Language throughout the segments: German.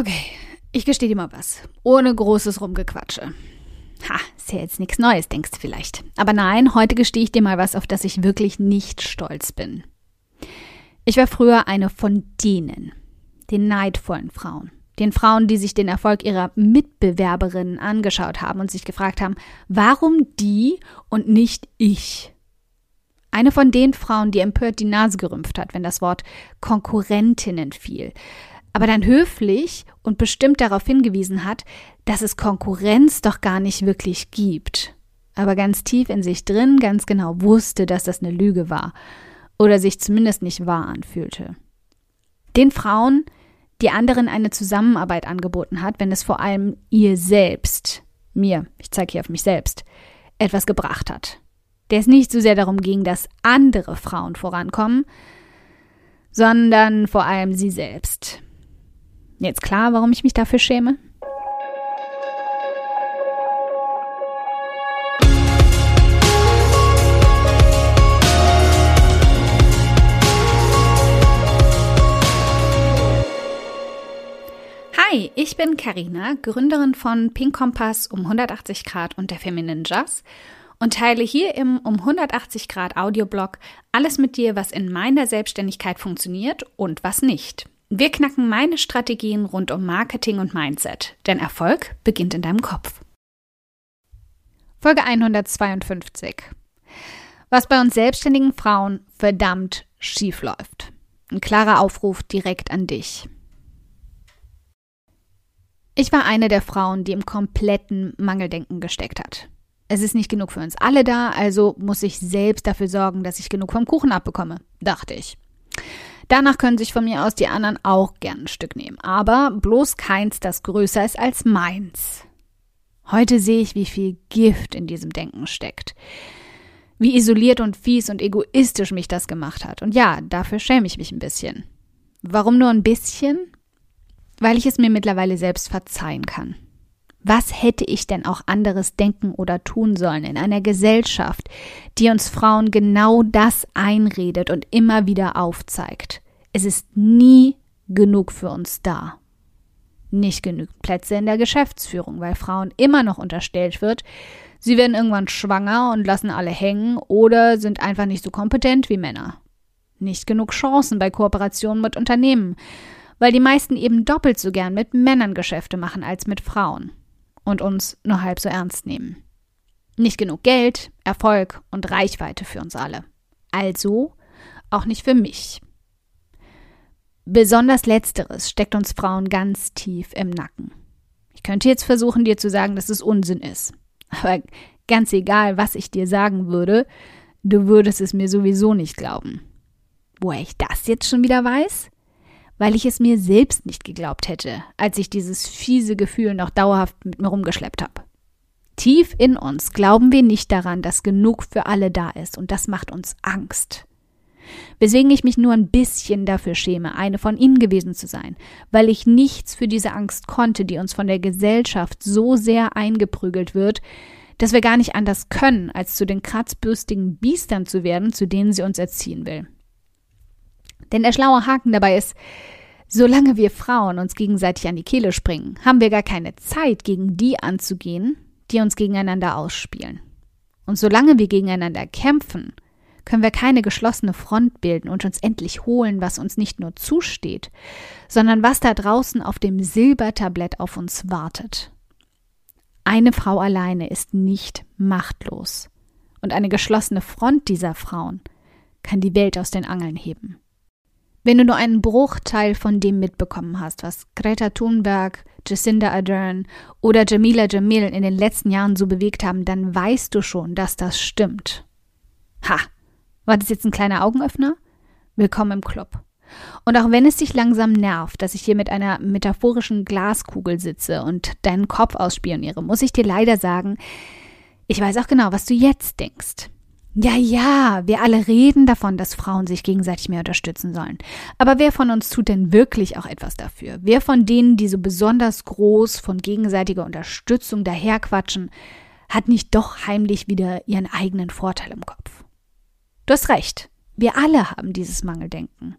Okay, ich gestehe dir mal was. Ohne großes Rumgequatsche. Ha, ist ja jetzt nichts Neues, denkst du vielleicht. Aber nein, heute gestehe ich dir mal was, auf das ich wirklich nicht stolz bin. Ich war früher eine von denen, den neidvollen Frauen. Den Frauen, die sich den Erfolg ihrer Mitbewerberinnen angeschaut haben und sich gefragt haben, warum die und nicht ich? Eine von den Frauen, die empört die Nase gerümpft hat, wenn das Wort Konkurrentinnen fiel, aber dann höflich und bestimmt darauf hingewiesen hat, dass es Konkurrenz doch gar nicht wirklich gibt. Aber ganz tief in sich drin ganz genau wusste, dass das eine Lüge war oder sich zumindest nicht wahr anfühlte. Den Frauen, die anderen eine Zusammenarbeit angeboten hat, wenn es vor allem ihr selbst, mir, ich zeige hier auf mich selbst, etwas gebracht hat. Der es nicht so sehr darum ging, dass andere Frauen vorankommen, sondern vor allem sie selbst. Jetzt klar, warum ich mich dafür schäme? Hi, ich bin Karina, Gründerin von Pink Kompass um 180 Grad und der Feminine Jazz und teile hier im um 180 Grad Audioblog alles mit dir, was in meiner Selbstständigkeit funktioniert und was nicht. Wir knacken meine Strategien rund um Marketing und Mindset, denn Erfolg beginnt in deinem Kopf. Folge 152. Was bei uns selbstständigen Frauen verdammt schief läuft. Ein klarer Aufruf direkt an dich. Ich war eine der Frauen, die im kompletten Mangeldenken gesteckt hat. Es ist nicht genug für uns alle da, also muss ich selbst dafür sorgen, dass ich genug vom Kuchen abbekomme, dachte ich. Danach können sich von mir aus die anderen auch gern ein Stück nehmen. Aber bloß keins, das größer ist als meins. Heute sehe ich, wie viel Gift in diesem Denken steckt. Wie isoliert und fies und egoistisch mich das gemacht hat. Und ja, dafür schäme ich mich ein bisschen. Warum nur ein bisschen? Weil ich es mir mittlerweile selbst verzeihen kann. Was hätte ich denn auch anderes denken oder tun sollen in einer Gesellschaft, die uns Frauen genau das einredet und immer wieder aufzeigt? Es ist nie genug für uns da. Nicht genügend Plätze in der Geschäftsführung, weil Frauen immer noch unterstellt wird, sie werden irgendwann schwanger und lassen alle hängen oder sind einfach nicht so kompetent wie Männer. Nicht genug Chancen bei Kooperationen mit Unternehmen, weil die meisten eben doppelt so gern mit Männern Geschäfte machen als mit Frauen und uns nur halb so ernst nehmen. Nicht genug Geld, Erfolg und Reichweite für uns alle. Also auch nicht für mich. Besonders letzteres steckt uns Frauen ganz tief im Nacken. Ich könnte jetzt versuchen, dir zu sagen, dass es Unsinn ist. Aber ganz egal, was ich dir sagen würde, du würdest es mir sowieso nicht glauben. Woher ich das jetzt schon wieder weiß? Weil ich es mir selbst nicht geglaubt hätte, als ich dieses fiese Gefühl noch dauerhaft mit mir rumgeschleppt habe. Tief in uns glauben wir nicht daran, dass genug für alle da ist, und das macht uns Angst. Weswegen ich mich nur ein bisschen dafür schäme, eine von ihnen gewesen zu sein, weil ich nichts für diese Angst konnte, die uns von der Gesellschaft so sehr eingeprügelt wird, dass wir gar nicht anders können, als zu den kratzbürstigen Biestern zu werden, zu denen sie uns erziehen will. Denn der schlaue Haken dabei ist, solange wir Frauen uns gegenseitig an die Kehle springen, haben wir gar keine Zeit, gegen die anzugehen, die uns gegeneinander ausspielen. Und solange wir gegeneinander kämpfen, können wir keine geschlossene Front bilden und uns endlich holen, was uns nicht nur zusteht, sondern was da draußen auf dem Silbertablett auf uns wartet. Eine Frau alleine ist nicht machtlos, und eine geschlossene Front dieser Frauen kann die Welt aus den Angeln heben. Wenn du nur einen Bruchteil von dem mitbekommen hast, was Greta Thunberg, Jacinda Ardern oder Jamila Jamil in den letzten Jahren so bewegt haben, dann weißt du schon, dass das stimmt. Ha! War das jetzt ein kleiner Augenöffner? Willkommen im Club. Und auch wenn es dich langsam nervt, dass ich hier mit einer metaphorischen Glaskugel sitze und deinen Kopf ausspioniere, muss ich dir leider sagen, ich weiß auch genau, was du jetzt denkst. Ja, ja, wir alle reden davon, dass Frauen sich gegenseitig mehr unterstützen sollen. Aber wer von uns tut denn wirklich auch etwas dafür? Wer von denen, die so besonders groß von gegenseitiger Unterstützung daherquatschen, hat nicht doch heimlich wieder ihren eigenen Vorteil im Kopf? Du hast recht. Wir alle haben dieses Mangeldenken.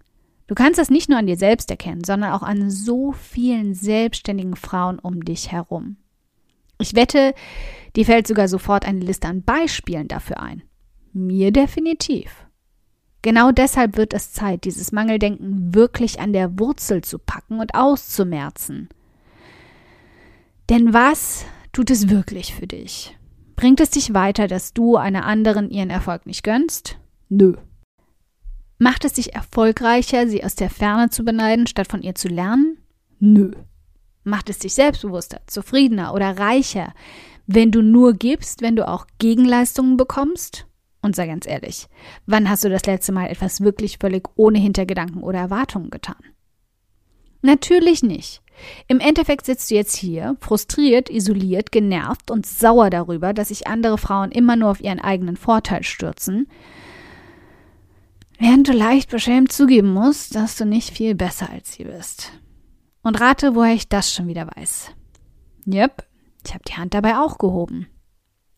Du kannst das nicht nur an dir selbst erkennen, sondern auch an so vielen selbstständigen Frauen um dich herum. Ich wette, dir fällt sogar sofort eine Liste an Beispielen dafür ein. Mir definitiv. Genau deshalb wird es Zeit, dieses Mangeldenken wirklich an der Wurzel zu packen und auszumerzen. Denn was tut es wirklich für dich? Bringt es dich weiter, dass du einer anderen ihren Erfolg nicht gönnst? Nö. Macht es dich erfolgreicher, sie aus der Ferne zu beneiden, statt von ihr zu lernen? Nö. Macht es dich selbstbewusster, zufriedener oder reicher, wenn du nur gibst, wenn du auch Gegenleistungen bekommst? Und sei ganz ehrlich, wann hast du das letzte Mal etwas wirklich völlig ohne Hintergedanken oder Erwartungen getan? Natürlich nicht. Im Endeffekt sitzt du jetzt hier, frustriert, isoliert, genervt und sauer darüber, dass sich andere Frauen immer nur auf ihren eigenen Vorteil stürzen, während du leicht beschämt zugeben musst, dass du nicht viel besser als sie bist. Und rate, woher ich das schon wieder weiß. Yep, ich habe die Hand dabei auch gehoben.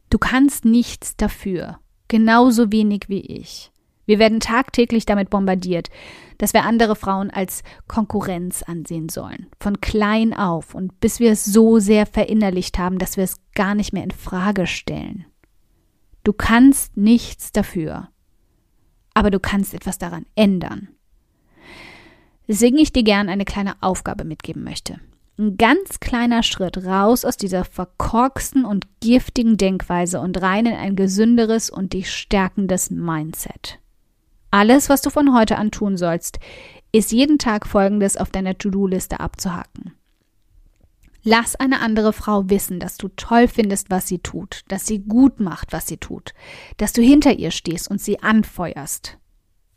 Du kannst nichts dafür, genauso wenig wie ich. Wir werden tagtäglich damit bombardiert, dass wir andere Frauen als Konkurrenz ansehen sollen, von klein auf und bis wir es so sehr verinnerlicht haben, dass wir es gar nicht mehr in Frage stellen. Du kannst nichts dafür, aber du kannst etwas daran ändern. Deswegen ich dir gern eine kleine Aufgabe mitgeben möchte. Ein ganz kleiner Schritt raus aus dieser verkorksten und giftigen Denkweise und rein in ein gesünderes und dich stärkendes Mindset. Alles, was du von heute an tun sollst, ist jeden Tag Folgendes auf deiner To-Do-Liste abzuhaken. Lass eine andere Frau wissen, dass du toll findest, was sie tut, dass sie gut macht, was sie tut, dass du hinter ihr stehst und sie anfeuerst.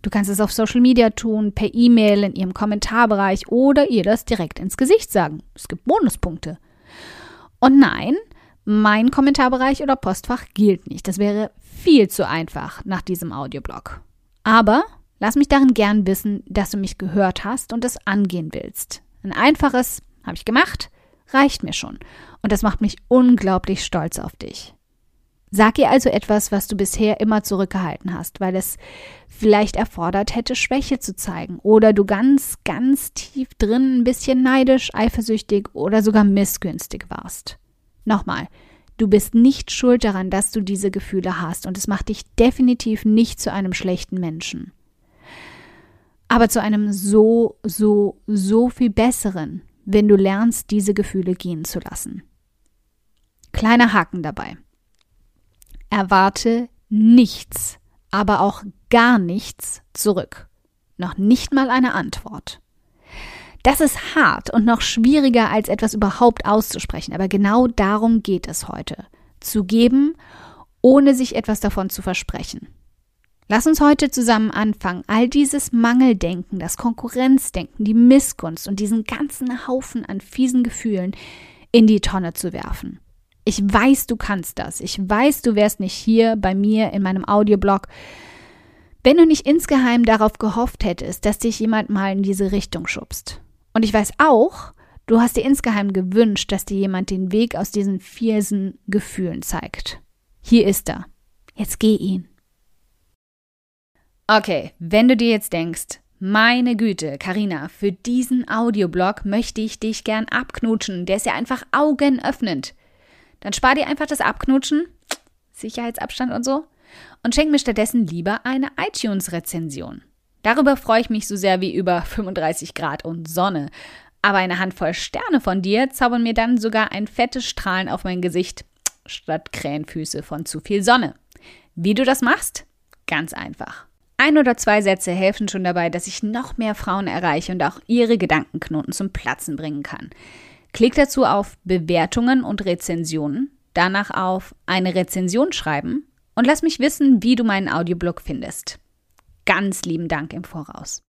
Du kannst es auf Social Media tun, per E-Mail, in ihrem Kommentarbereich oder ihr das direkt ins Gesicht sagen. Es gibt Bonuspunkte. Und nein, mein Kommentarbereich oder Postfach gilt nicht. Das wäre viel zu einfach nach diesem Audioblog. Aber lass mich darin gern wissen, dass du mich gehört hast und es angehen willst. Ein einfaches habe ich gemacht, reicht mir schon. Und das macht mich unglaublich stolz auf dich. Sag ihr also etwas, was du bisher immer zurückgehalten hast, weil es vielleicht erfordert hätte, Schwäche zu zeigen oder du ganz, ganz tief drin ein bisschen neidisch, eifersüchtig oder sogar missgünstig warst. Nochmal, du bist nicht schuld daran, dass du diese Gefühle hast und es macht dich definitiv nicht zu einem schlechten Menschen. Aber zu einem so, so, so viel besseren, wenn du lernst, diese Gefühle gehen zu lassen. Kleiner Haken dabei. Erwarte nichts, aber auch gar nichts zurück. Noch nicht mal eine Antwort. Das ist hart und noch schwieriger, als etwas überhaupt auszusprechen, aber genau darum geht es heute. Zu geben, ohne sich etwas davon zu versprechen. Lass uns heute zusammen anfangen, all dieses Mangeldenken, das Konkurrenzdenken, die Missgunst und diesen ganzen Haufen an fiesen Gefühlen in die Tonne zu werfen. Ich weiß, du kannst das. Ich weiß, du wärst nicht hier bei mir in meinem Audioblog, wenn du nicht insgeheim darauf gehofft hättest, dass dich jemand mal in diese Richtung schubst. Und ich weiß auch, du hast dir insgeheim gewünscht, dass dir jemand den Weg aus diesen fiesen Gefühlen zeigt. Hier ist er. Jetzt geh ihn. Okay, wenn du dir jetzt denkst, meine Güte, Karina, für diesen Audioblog möchte ich dich gern abknutschen. Der ist ja einfach augenöffnend. Dann spar dir einfach das Abknutschen, Sicherheitsabstand und so, und schenk mir stattdessen lieber eine iTunes-Rezension. Darüber freue ich mich so sehr wie über 35 Grad und Sonne. Aber eine Handvoll Sterne von dir zaubern mir dann sogar ein fettes Strahlen auf mein Gesicht statt Krähenfüße von zu viel Sonne. Wie du das machst? Ganz einfach. Ein oder zwei Sätze helfen schon dabei, dass ich noch mehr Frauen erreiche und auch ihre Gedankenknoten zum Platzen bringen kann. Klick dazu auf Bewertungen und Rezensionen, danach auf eine Rezension schreiben und lass mich wissen, wie du meinen Audioblog findest. Ganz lieben Dank im Voraus.